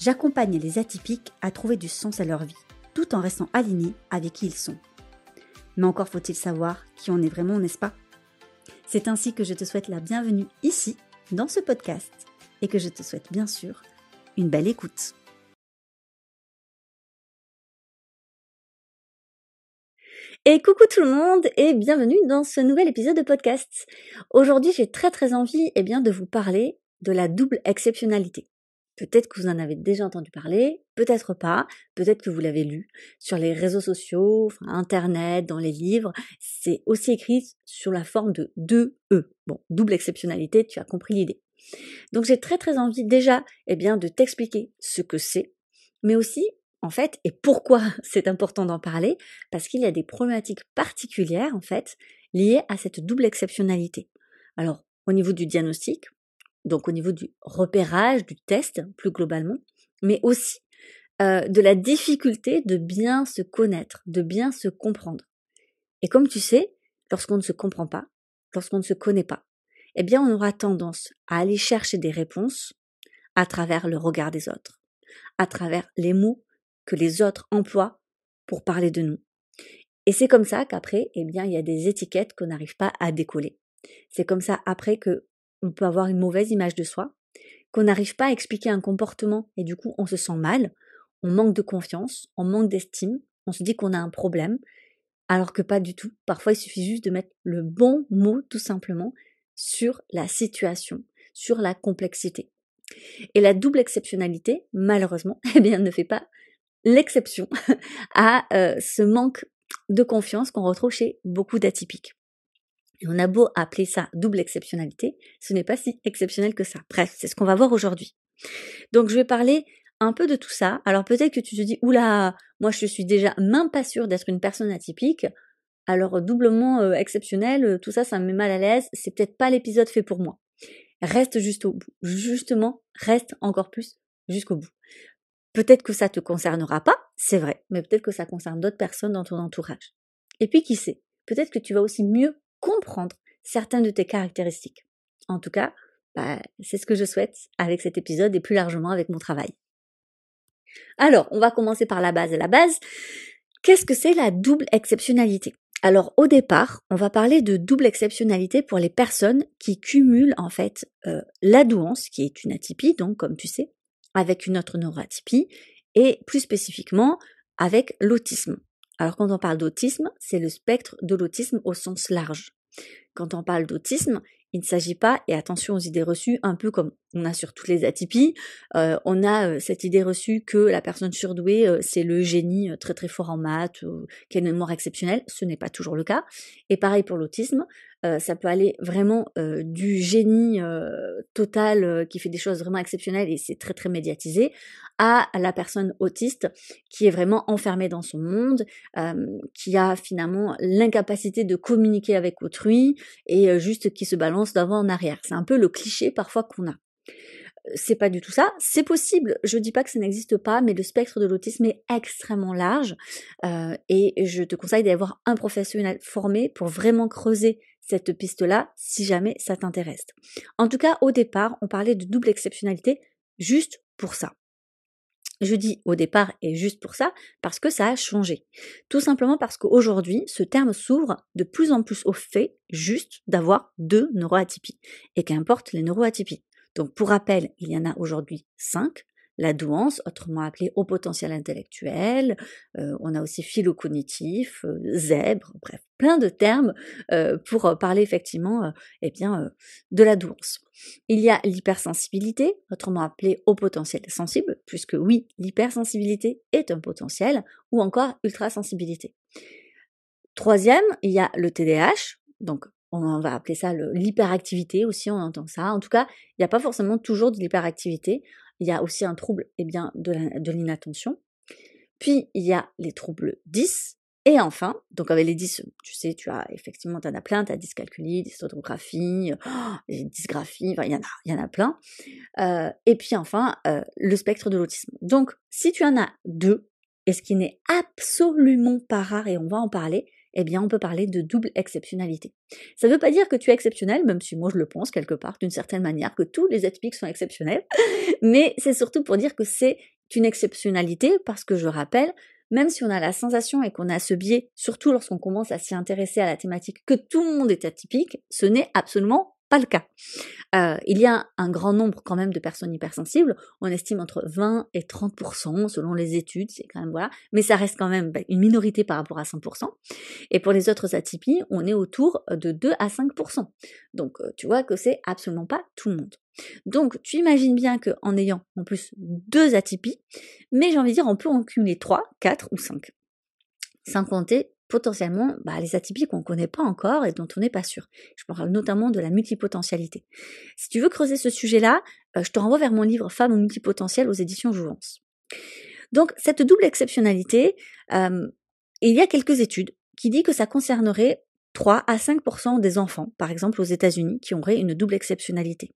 j'accompagne les atypiques à trouver du sens à leur vie, tout en restant alignés avec qui ils sont. Mais encore faut-il savoir qui on est vraiment, n'est-ce pas? C'est ainsi que je te souhaite la bienvenue ici, dans ce podcast, et que je te souhaite bien sûr une belle écoute. Et coucou tout le monde et bienvenue dans ce nouvel épisode de podcast. Aujourd'hui, j'ai très très envie eh bien, de vous parler de la double exceptionnalité. Peut-être que vous en avez déjà entendu parler, peut-être pas, peut-être que vous l'avez lu sur les réseaux sociaux, internet, dans les livres. C'est aussi écrit sur la forme de 2 E. Bon, double exceptionnalité, tu as compris l'idée. Donc j'ai très très envie déjà eh bien, de t'expliquer ce que c'est, mais aussi en fait, et pourquoi c'est important d'en parler, parce qu'il y a des problématiques particulières en fait liées à cette double exceptionnalité. Alors au niveau du diagnostic, donc au niveau du repérage, du test plus globalement, mais aussi euh, de la difficulté de bien se connaître, de bien se comprendre. Et comme tu sais, lorsqu'on ne se comprend pas, lorsqu'on ne se connaît pas, eh bien on aura tendance à aller chercher des réponses à travers le regard des autres, à travers les mots que les autres emploient pour parler de nous. Et c'est comme ça qu'après, eh bien, il y a des étiquettes qu'on n'arrive pas à décoller. C'est comme ça après que on peut avoir une mauvaise image de soi, qu'on n'arrive pas à expliquer un comportement et du coup on se sent mal, on manque de confiance, on manque d'estime, on se dit qu'on a un problème, alors que pas du tout. Parfois il suffit juste de mettre le bon mot tout simplement sur la situation, sur la complexité. Et la double exceptionnalité, malheureusement, eh bien, ne fait pas l'exception à euh, ce manque de confiance qu'on retrouve chez beaucoup d'atypiques. Et on a beau appeler ça double exceptionnalité, ce n'est pas si exceptionnel que ça. Bref, c'est ce qu'on va voir aujourd'hui. Donc je vais parler un peu de tout ça. Alors peut-être que tu te dis, oula, moi je suis déjà même pas sûre d'être une personne atypique. Alors doublement euh, exceptionnel, euh, tout ça, ça me met mal à l'aise. C'est peut-être pas l'épisode fait pour moi. Reste juste au bout. Justement, reste encore plus jusqu'au bout. Peut-être que ça te concernera pas, c'est vrai, mais peut-être que ça concerne d'autres personnes dans ton entourage. Et puis qui sait, peut-être que tu vas aussi mieux comprendre certaines de tes caractéristiques. En tout cas, bah, c'est ce que je souhaite avec cet épisode et plus largement avec mon travail. Alors, on va commencer par la base. La base, qu'est-ce que c'est la double exceptionnalité? Alors au départ, on va parler de double exceptionnalité pour les personnes qui cumulent en fait euh, la douance, qui est une atypie, donc comme tu sais, avec une autre neuroatypie, et plus spécifiquement avec l'autisme. Alors quand on parle d'autisme, c'est le spectre de l'autisme au sens large. Quand on parle d'autisme, il ne s'agit pas, et attention aux idées reçues, un peu comme on a sur toutes les atypies, euh, on a euh, cette idée reçue que la personne surdouée, euh, c'est le génie très très fort en maths, qui a une mémoire exceptionnelle. Ce n'est pas toujours le cas. Et pareil pour l'autisme, ça peut aller vraiment du génie total qui fait des choses vraiment exceptionnelles et c'est très très médiatisé, à la personne autiste qui est vraiment enfermée dans son monde, qui a finalement l'incapacité de communiquer avec autrui et juste qui se balance d'avant en arrière. C'est un peu le cliché parfois qu'on a c'est pas du tout ça. C'est possible, je dis pas que ça n'existe pas, mais le spectre de l'autisme est extrêmement large euh, et je te conseille d'avoir un professionnel formé pour vraiment creuser cette piste-là si jamais ça t'intéresse. En tout cas, au départ, on parlait de double exceptionnalité juste pour ça. Je dis au départ et juste pour ça parce que ça a changé. Tout simplement parce qu'aujourd'hui, ce terme s'ouvre de plus en plus au fait juste d'avoir deux neuroatypies et qu'importe les neuroatypies. Donc pour rappel, il y en a aujourd'hui cinq. La douance, autrement appelée haut potentiel intellectuel, euh, on a aussi philo-cognitif, euh, zèbre, bref, plein de termes euh, pour parler effectivement eh bien, de la douance. Il y a l'hypersensibilité, autrement appelée haut potentiel sensible, puisque oui, l'hypersensibilité est un potentiel, ou encore ultrasensibilité. Troisième, il y a le TDAH, donc on va appeler ça l'hyperactivité aussi, on entend ça. En tout cas, il n'y a pas forcément toujours de l'hyperactivité. il y a aussi un trouble eh bien, de l'inattention. Puis, il y a les troubles 10. Et enfin, donc avec les 10, tu sais, tu as effectivement, tu en as plein, tu as dyscalculie, dysautographie, oh, dysgraphie, enfin, il y en a, il y en a plein. Euh, et puis enfin, euh, le spectre de l'autisme. Donc, si tu en as deux, et ce qui n'est absolument pas rare, et on va en parler, eh bien, on peut parler de double exceptionnalité. Ça ne veut pas dire que tu es exceptionnel, même si moi je le pense quelque part, d'une certaine manière, que tous les atypiques sont exceptionnels, mais c'est surtout pour dire que c'est une exceptionnalité, parce que je rappelle, même si on a la sensation et qu'on a ce biais, surtout lorsqu'on commence à s'y intéresser à la thématique, que tout le monde est atypique, ce n'est absolument pas le cas. Euh, il y a un grand nombre quand même de personnes hypersensibles, on estime entre 20 et 30% selon les études, c'est quand même voilà, mais ça reste quand même bah, une minorité par rapport à 100%. Et pour les autres atypies, on est autour de 2 à 5%. Donc euh, tu vois que c'est absolument pas tout le monde. Donc tu imagines bien qu'en ayant en plus deux atypies, mais j'ai envie de dire on peut en cumuler 3, 4 ou 5. Sans compter potentiellement bah, les atypies qu'on ne connaît pas encore et dont on n'est pas sûr. Je parle notamment de la multipotentialité. Si tu veux creuser ce sujet-là, euh, je te renvoie vers mon livre Femmes au multipotentiel aux éditions Jouvence. Donc cette double exceptionnalité, euh, il y a quelques études qui disent que ça concernerait 3 à 5% des enfants, par exemple aux États-Unis, qui auraient une double exceptionnalité.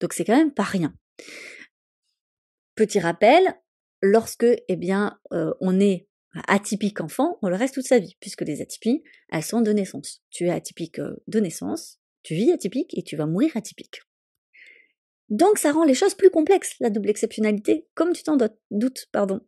Donc c'est quand même pas rien. Petit rappel, lorsque eh bien euh, on est atypique enfant, on le reste toute sa vie, puisque les atypies, elles sont de naissance. Tu es atypique euh, de naissance, tu vis atypique et tu vas mourir atypique. Donc ça rend les choses plus complexes, la double exceptionnalité, comme tu t'en doutes, pardon.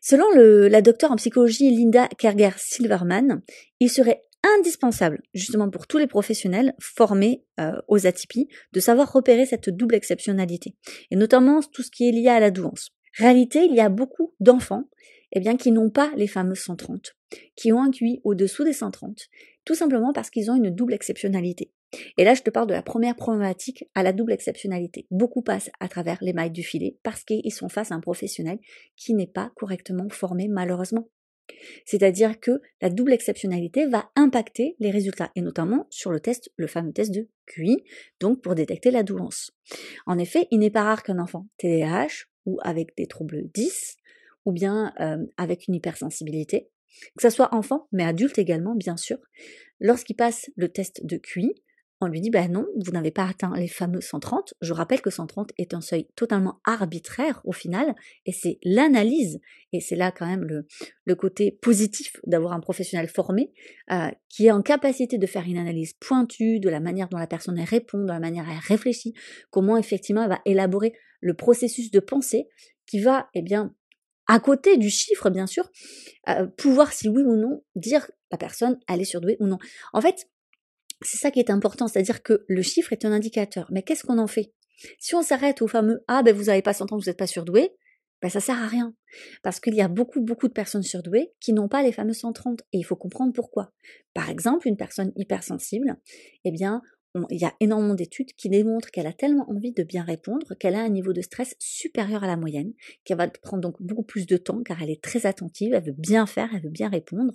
Selon la docteure en psychologie Linda Kerger-Silverman, il serait indispensable, justement pour tous les professionnels formés euh, aux atypies, de savoir repérer cette double exceptionnalité, et notamment tout ce qui est lié à la douance. Réalité, il y a beaucoup d'enfants eh bien, qui n'ont pas les fameux 130, qui ont un QI au-dessous des 130, tout simplement parce qu'ils ont une double exceptionnalité. Et là, je te parle de la première problématique à la double exceptionnalité. Beaucoup passent à travers les mailles du filet parce qu'ils sont face à un professionnel qui n'est pas correctement formé, malheureusement. C'est-à-dire que la double exceptionnalité va impacter les résultats, et notamment sur le test, le fameux test de QI, donc pour détecter la douance. En effet, il n'est pas rare qu'un enfant TDAH ou avec des troubles 10 ou bien avec une hypersensibilité, que ce soit enfant, mais adulte également, bien sûr, lorsqu'il passe le test de QI, on lui dit, ben non, vous n'avez pas atteint les fameux 130. Je rappelle que 130 est un seuil totalement arbitraire au final, et c'est l'analyse, et c'est là quand même le, le côté positif d'avoir un professionnel formé, euh, qui est en capacité de faire une analyse pointue de la manière dont la personne répond, de la manière dont elle réfléchit, comment effectivement elle va élaborer le processus de pensée qui va, eh bien, à côté du chiffre, bien sûr, euh, pouvoir si oui ou non dire la personne elle est surdouée ou non. En fait, c'est ça qui est important, c'est-à-dire que le chiffre est un indicateur. Mais qu'est-ce qu'on en fait? Si on s'arrête au fameux ah ben vous n'avez pas 100 ans, vous n'êtes pas surdoué, ben ça sert à rien. Parce qu'il y a beaucoup, beaucoup de personnes surdouées qui n'ont pas les fameux 130 et il faut comprendre pourquoi. Par exemple, une personne hypersensible, eh bien, il y a énormément d'études qui démontrent qu'elle a tellement envie de bien répondre qu'elle a un niveau de stress supérieur à la moyenne, qu'elle va prendre donc beaucoup plus de temps car elle est très attentive, elle veut bien faire, elle veut bien répondre,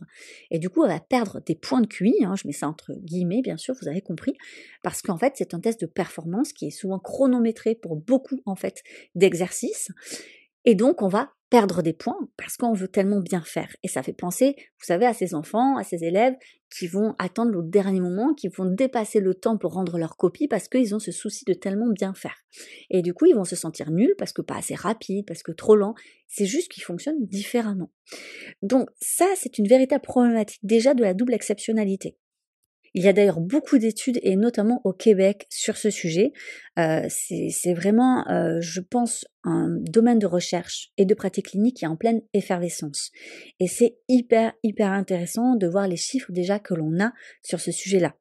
et du coup elle va perdre des points de QI, hein, je mets ça entre guillemets bien sûr, vous avez compris, parce qu'en fait c'est un test de performance qui est souvent chronométré pour beaucoup en fait d'exercices, et donc on va perdre des points parce qu'on veut tellement bien faire. Et ça fait penser, vous savez, à ces enfants, à ces élèves qui vont attendre au dernier moment, qui vont dépasser le temps pour rendre leur copie parce qu'ils ont ce souci de tellement bien faire. Et du coup, ils vont se sentir nuls parce que pas assez rapide, parce que trop lent. C'est juste qu'ils fonctionnent différemment. Donc ça, c'est une véritable problématique déjà de la double exceptionnalité. Il y a d'ailleurs beaucoup d'études, et notamment au Québec, sur ce sujet. Euh, c'est vraiment, euh, je pense, un domaine de recherche et de pratique clinique qui est en pleine effervescence. Et c'est hyper, hyper intéressant de voir les chiffres déjà que l'on a sur ce sujet-là.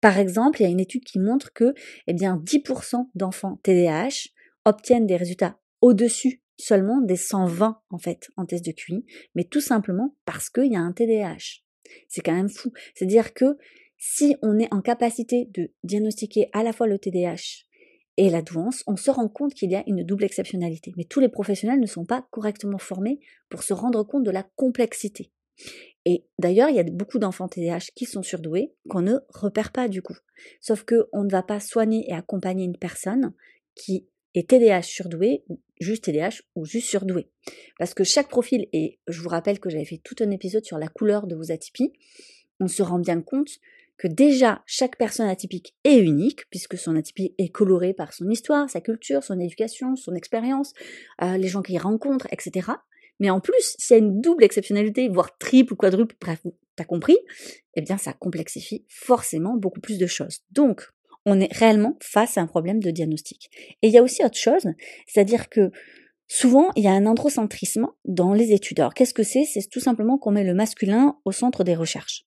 Par exemple, il y a une étude qui montre que eh bien, 10% d'enfants TDAH obtiennent des résultats au-dessus seulement des 120 en fait en test de QI, mais tout simplement parce qu'il y a un TDAH. C'est quand même fou. C'est-à-dire que si on est en capacité de diagnostiquer à la fois le TDAH et la douance, on se rend compte qu'il y a une double exceptionnalité. Mais tous les professionnels ne sont pas correctement formés pour se rendre compte de la complexité. Et d'ailleurs, il y a beaucoup d'enfants TDAH qui sont surdoués qu'on ne repère pas du coup. Sauf qu'on ne va pas soigner et accompagner une personne qui est TDAH surdouée, juste TDAH ou juste surdoué. Parce que chaque profil, et je vous rappelle que j'avais fait tout un épisode sur la couleur de vos atypies, on se rend bien compte que déjà chaque personne atypique est unique, puisque son atypie est colorée par son histoire, sa culture, son éducation, son expérience, euh, les gens qu'il rencontre, etc. Mais en plus, s'il y a une double exceptionnalité, voire triple ou quadruple, bref, t'as compris, eh bien ça complexifie forcément beaucoup plus de choses. Donc, on est réellement face à un problème de diagnostic. Et il y a aussi autre chose, c'est-à-dire que souvent, il y a un androcentrisme dans les études. Alors, qu'est-ce que c'est? C'est tout simplement qu'on met le masculin au centre des recherches.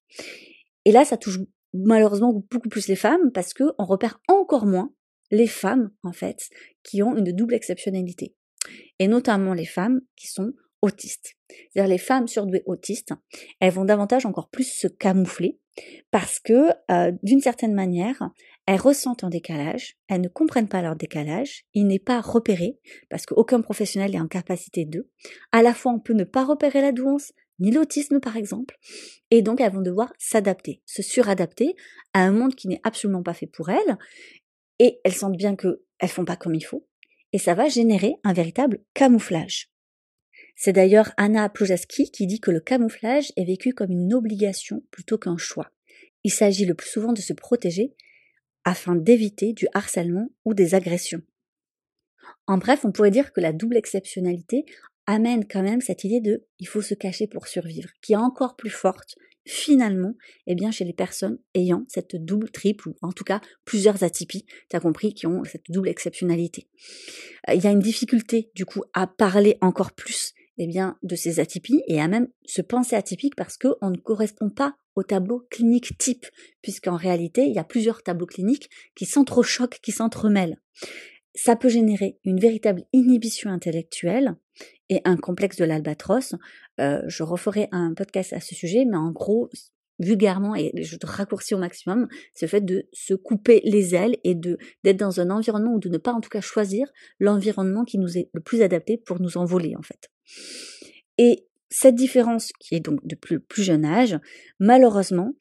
Et là, ça touche malheureusement beaucoup plus les femmes parce que on repère encore moins les femmes, en fait, qui ont une double exceptionnalité. Et notamment les femmes qui sont autistes. C'est-à-dire les femmes surdouées autistes, elles vont davantage encore plus se camoufler parce que euh, d'une certaine manière, elles ressentent un décalage, elles ne comprennent pas leur décalage, il n'est pas repéré parce qu'aucun professionnel est en capacité d'eux. À la fois, on peut ne pas repérer la douance, ni l'autisme par exemple, et donc elles vont devoir s'adapter, se suradapter à un monde qui n'est absolument pas fait pour elles, et elles sentent bien qu'elles font pas comme il faut, et ça va générer un véritable camouflage. C'est d'ailleurs Anna Plojaski qui dit que le camouflage est vécu comme une obligation plutôt qu'un choix. Il s'agit le plus souvent de se protéger afin d'éviter du harcèlement ou des agressions. En bref, on pourrait dire que la double exceptionnalité amène quand même cette idée de il faut se cacher pour survivre, qui est encore plus forte finalement, eh bien, chez les personnes ayant cette double, triple, ou en tout cas plusieurs atypies, tu as compris, qui ont cette double exceptionnalité. Euh, il y a une difficulté, du coup, à parler encore plus eh bien, de ces atypies et à même se penser atypique parce qu'on ne correspond pas au tableau clinique type, puisqu'en réalité, il y a plusieurs tableaux cliniques qui s'entrechoquent, qui s'entremêlent. Ça peut générer une véritable inhibition intellectuelle et un complexe de l'albatros. Euh, je referai un podcast à ce sujet, mais en gros, vulgairement et je te raccourcis au maximum, le fait de se couper les ailes et d'être dans un environnement ou de ne pas en tout cas choisir l'environnement qui nous est le plus adapté pour nous envoler en fait. Et cette différence qui est donc de plus, plus jeune âge, malheureusement,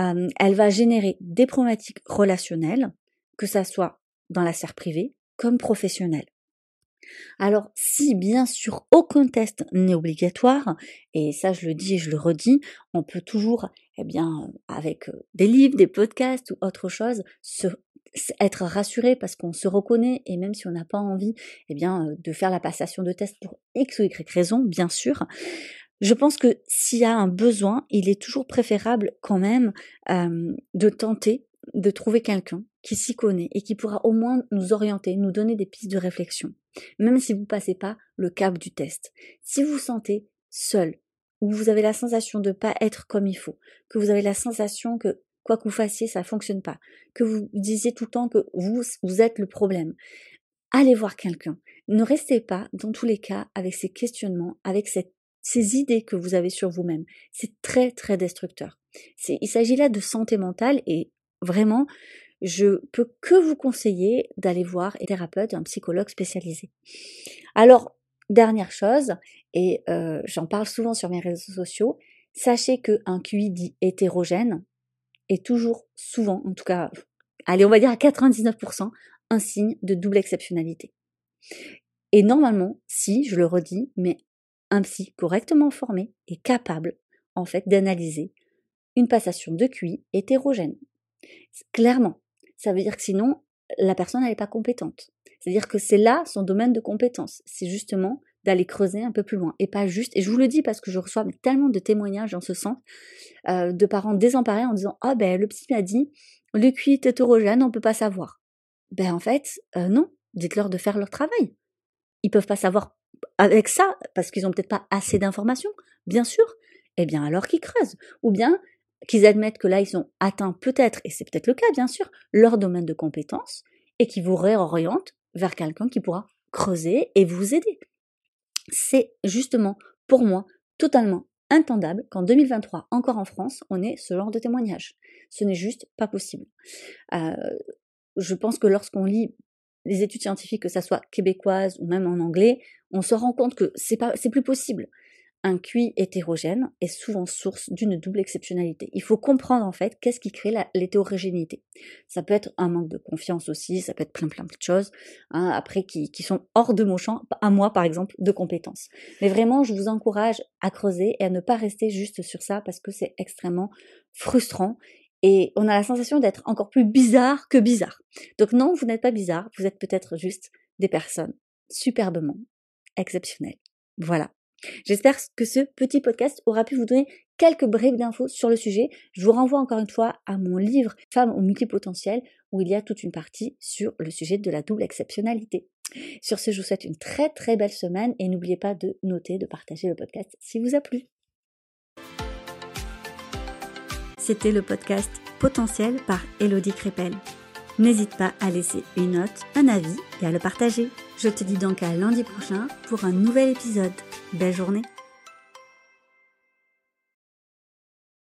euh, elle va générer des problématiques relationnelles, que ça soit dans la sphère privée comme professionnelle. Alors, si bien sûr aucun test n'est obligatoire, et ça je le dis et je le redis, on peut toujours, eh bien, avec des livres, des podcasts ou autre chose, se, être rassuré parce qu'on se reconnaît et même si on n'a pas envie, eh bien, de faire la passation de test pour X ou Y raison, bien sûr. Je pense que s'il y a un besoin, il est toujours préférable quand même de tenter de trouver quelqu'un qui s'y connaît et qui pourra au moins nous orienter, nous donner des pistes de réflexion, même si vous passez pas le cap du test. Si vous vous sentez seul, ou vous avez la sensation de pas être comme il faut, que vous avez la sensation que quoi que vous fassiez, ça fonctionne pas, que vous disiez tout le temps que vous, vous êtes le problème, allez voir quelqu'un. Ne restez pas, dans tous les cas, avec ces questionnements, avec ces idées que vous avez sur vous-même. C'est très, très destructeur. Il s'agit là de santé mentale et vraiment, je peux que vous conseiller d'aller voir un thérapeute, un psychologue spécialisé. Alors, dernière chose, et euh, j'en parle souvent sur mes réseaux sociaux, sachez qu'un QI dit hétérogène est toujours souvent, en tout cas, allez, on va dire à 99%, un signe de double exceptionnalité. Et normalement, si, je le redis, mais un psy correctement formé est capable, en fait, d'analyser une passation de QI hétérogène. Clairement. Ça veut dire que sinon, la personne n'est pas compétente. C'est-à-dire que c'est là son domaine de compétence. C'est justement d'aller creuser un peu plus loin et pas juste. Et je vous le dis parce que je reçois tellement de témoignages en ce sens euh, de parents désemparés en disant ah ben le psy m'a dit le QI est hétérogène, on peut pas savoir. Ben en fait euh, non, dites-leur de faire leur travail. Ils peuvent pas savoir avec ça parce qu'ils ont peut-être pas assez d'informations, bien sûr. Eh bien alors qu'ils creusent. Ou bien qu'ils admettent que là, ils ont atteint peut-être, et c'est peut-être le cas bien sûr, leur domaine de compétence, et qui vous réorientent vers quelqu'un qui pourra creuser et vous aider. C'est justement, pour moi, totalement intendable qu'en 2023, encore en France, on ait ce genre de témoignage. Ce n'est juste pas possible. Euh, je pense que lorsqu'on lit les études scientifiques, que ça soit québécoises ou même en anglais, on se rend compte que c'est pas, c'est plus possible. Un QI hétérogène est souvent source d'une double exceptionnalité. Il faut comprendre en fait qu'est-ce qui crée l'hétérogénéité. Ça peut être un manque de confiance aussi, ça peut être plein plein de choses, hein, après qui, qui, sont hors de mon champ, à moi par exemple, de compétences. Mais vraiment, je vous encourage à creuser et à ne pas rester juste sur ça parce que c'est extrêmement frustrant et on a la sensation d'être encore plus bizarre que bizarre. Donc non, vous n'êtes pas bizarre, vous êtes peut-être juste des personnes superbement exceptionnelles. Voilà. J'espère que ce petit podcast aura pu vous donner quelques brèves d'infos sur le sujet. Je vous renvoie encore une fois à mon livre Femmes au multipotentiel où il y a toute une partie sur le sujet de la double exceptionnalité. Sur ce, je vous souhaite une très très belle semaine et n'oubliez pas de noter, de partager le podcast si vous a plu. C'était le podcast Potentiel par Elodie Crépel. N'hésite pas à laisser une note, un avis et à le partager. Je te dis donc à lundi prochain pour un nouvel épisode. Belle journée